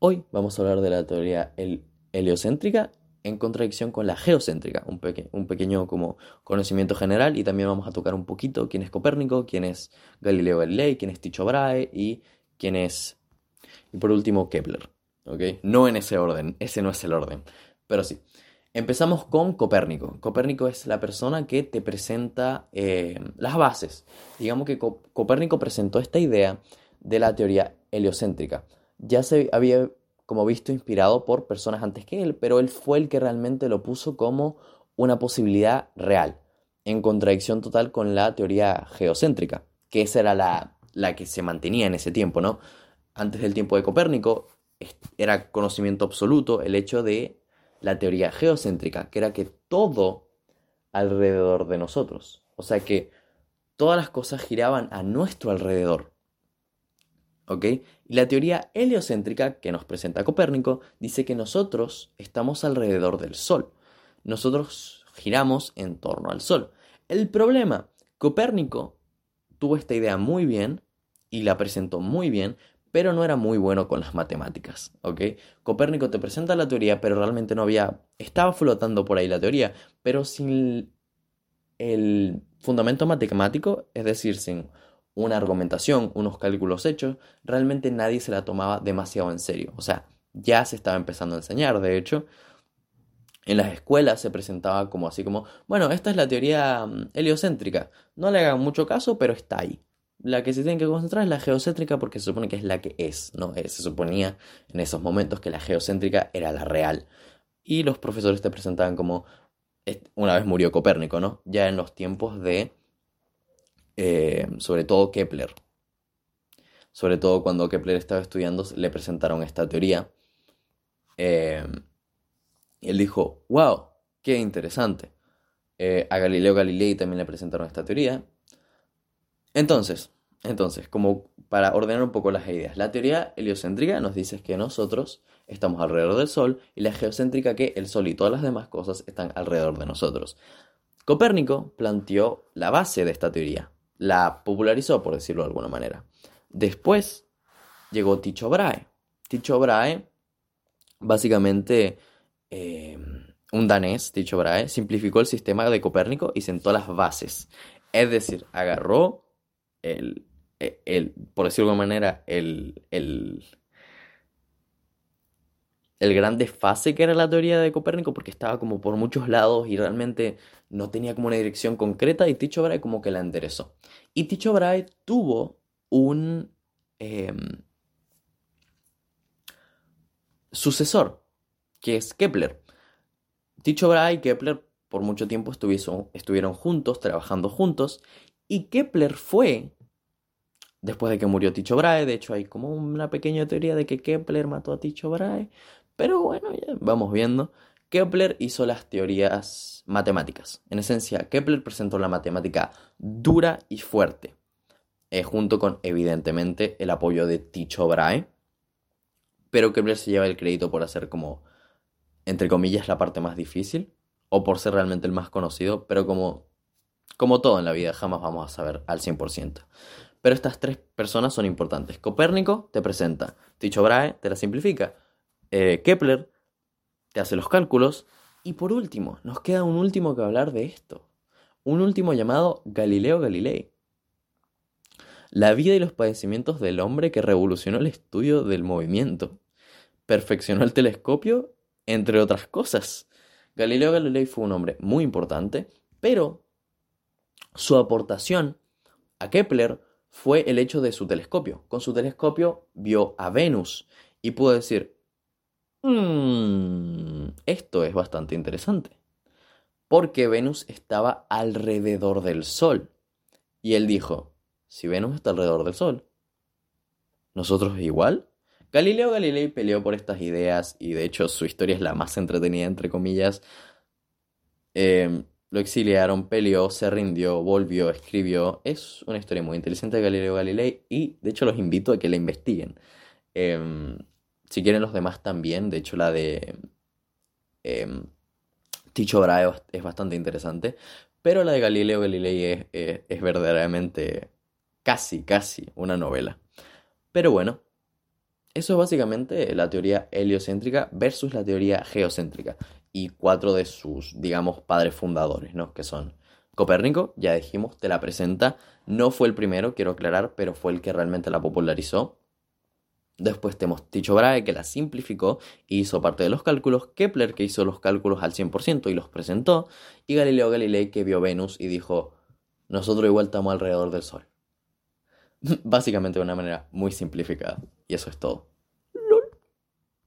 Hoy vamos a hablar de la teoría heliocéntrica en contradicción con la geocéntrica, un, pequeño como conocimiento general y también vamos a tocar un poquito quién es Copérnico, quién es Galileo Galilei, quién es Tycho Brahe y quién es, y por último, Kepler. No en ese orden, ese no es el orden, pero sí. Empezamos con Copérnico. Copérnico es la persona que te presenta eh, las bases. Digamos que Copérnico presentó esta idea de la teoría heliocéntrica. Ya se había como visto inspirado por personas antes que él, pero él fue el que realmente lo puso como una posibilidad real, en contradicción total con la teoría geocéntrica, que esa era la, la que se mantenía en ese tiempo, ¿no? Antes del tiempo de Copérnico era conocimiento absoluto el hecho de la teoría geocéntrica, que era que todo alrededor de nosotros, o sea que todas las cosas giraban a nuestro alrededor. ¿Ok? Y la teoría heliocéntrica que nos presenta Copérnico dice que nosotros estamos alrededor del Sol. Nosotros giramos en torno al Sol. El problema, Copérnico tuvo esta idea muy bien y la presentó muy bien, pero no era muy bueno con las matemáticas, ¿ok? Copérnico te presenta la teoría, pero realmente no había, estaba flotando por ahí la teoría, pero sin el fundamento matemático, es decir, sin una argumentación, unos cálculos hechos, realmente nadie se la tomaba demasiado en serio. O sea, ya se estaba empezando a enseñar, de hecho, en las escuelas se presentaba como así como, bueno, esta es la teoría mm, heliocéntrica, no le hagan mucho caso, pero está ahí la que se tiene que concentrar es la geocéntrica porque se supone que es la que es, ¿no? Eh, se suponía en esos momentos que la geocéntrica era la real. Y los profesores te presentaban como, una vez murió Copérnico, ¿no? Ya en los tiempos de, eh, sobre todo Kepler. Sobre todo cuando Kepler estaba estudiando, le presentaron esta teoría. Eh, y él dijo, wow, qué interesante. a Galileo Galilei también le presentaron esta teoría entonces, entonces, como para ordenar un poco las ideas, la teoría heliocéntrica nos dice que nosotros estamos alrededor del Sol y la geocéntrica que el Sol y todas las demás cosas están alrededor de nosotros. Copérnico planteó la base de esta teoría, la popularizó por decirlo de alguna manera. Después llegó Tycho Brahe. Tycho Brahe, básicamente eh, un danés, Tycho Brahe, simplificó el sistema de Copérnico y sentó las bases. Es decir, agarró el, el, por decirlo de alguna manera, el, el, el gran desfase que era la teoría de Copérnico porque estaba como por muchos lados y realmente no tenía como una dirección concreta y Tycho Brahe como que la enderezó. Y Tycho Brahe tuvo un em, sucesor, que es Kepler. Tycho Brahe y Kepler por mucho tiempo estuvieron juntos, trabajando juntos, y Kepler fue, después de que murió Tycho Brahe, de hecho hay como una pequeña teoría de que Kepler mató a Tycho Brahe, pero bueno, ya vamos viendo. Kepler hizo las teorías matemáticas. En esencia, Kepler presentó la matemática dura y fuerte, eh, junto con, evidentemente, el apoyo de Tycho Brahe. Pero Kepler se lleva el crédito por hacer como, entre comillas, la parte más difícil, o por ser realmente el más conocido, pero como como todo en la vida, jamás vamos a saber al 100%. Pero estas tres personas son importantes. Copérnico te presenta, Tycho Brahe te la simplifica, eh, Kepler te hace los cálculos y por último, nos queda un último que hablar de esto. Un último llamado Galileo Galilei. La vida y los padecimientos del hombre que revolucionó el estudio del movimiento. Perfeccionó el telescopio, entre otras cosas. Galileo Galilei fue un hombre muy importante, pero su aportación a Kepler fue el hecho de su telescopio. Con su telescopio vio a Venus y pudo decir, mmm, esto es bastante interesante. Porque Venus estaba alrededor del Sol. Y él dijo, si Venus está alrededor del Sol, ¿nosotros igual? Galileo Galilei peleó por estas ideas y de hecho su historia es la más entretenida, entre comillas. Eh, lo exiliaron, peleó, se rindió, volvió, escribió. Es una historia muy interesante de Galileo Galilei y de hecho los invito a que la investiguen. Em, si quieren los demás también, de hecho la de eh, Ticho Brahe es bastante interesante, pero la de Galileo Galilei es, es verdaderamente casi, casi una novela. Pero bueno, Eso es básicamente la teoría heliocéntrica versus la teoría geocéntrica y cuatro de sus, digamos, padres fundadores, ¿no? Que son Copérnico, ya dijimos, te la presenta, no fue el primero, quiero aclarar, pero fue el que realmente la popularizó. Después tenemos Tycho Brahe, que la simplificó y hizo parte de los cálculos. Kepler, que hizo los cálculos al 100% y los presentó. Y Galileo Galilei, que vio Venus y dijo, nosotros igual estamos alrededor del Sol. Básicamente de una manera muy simplificada. Y eso es todo.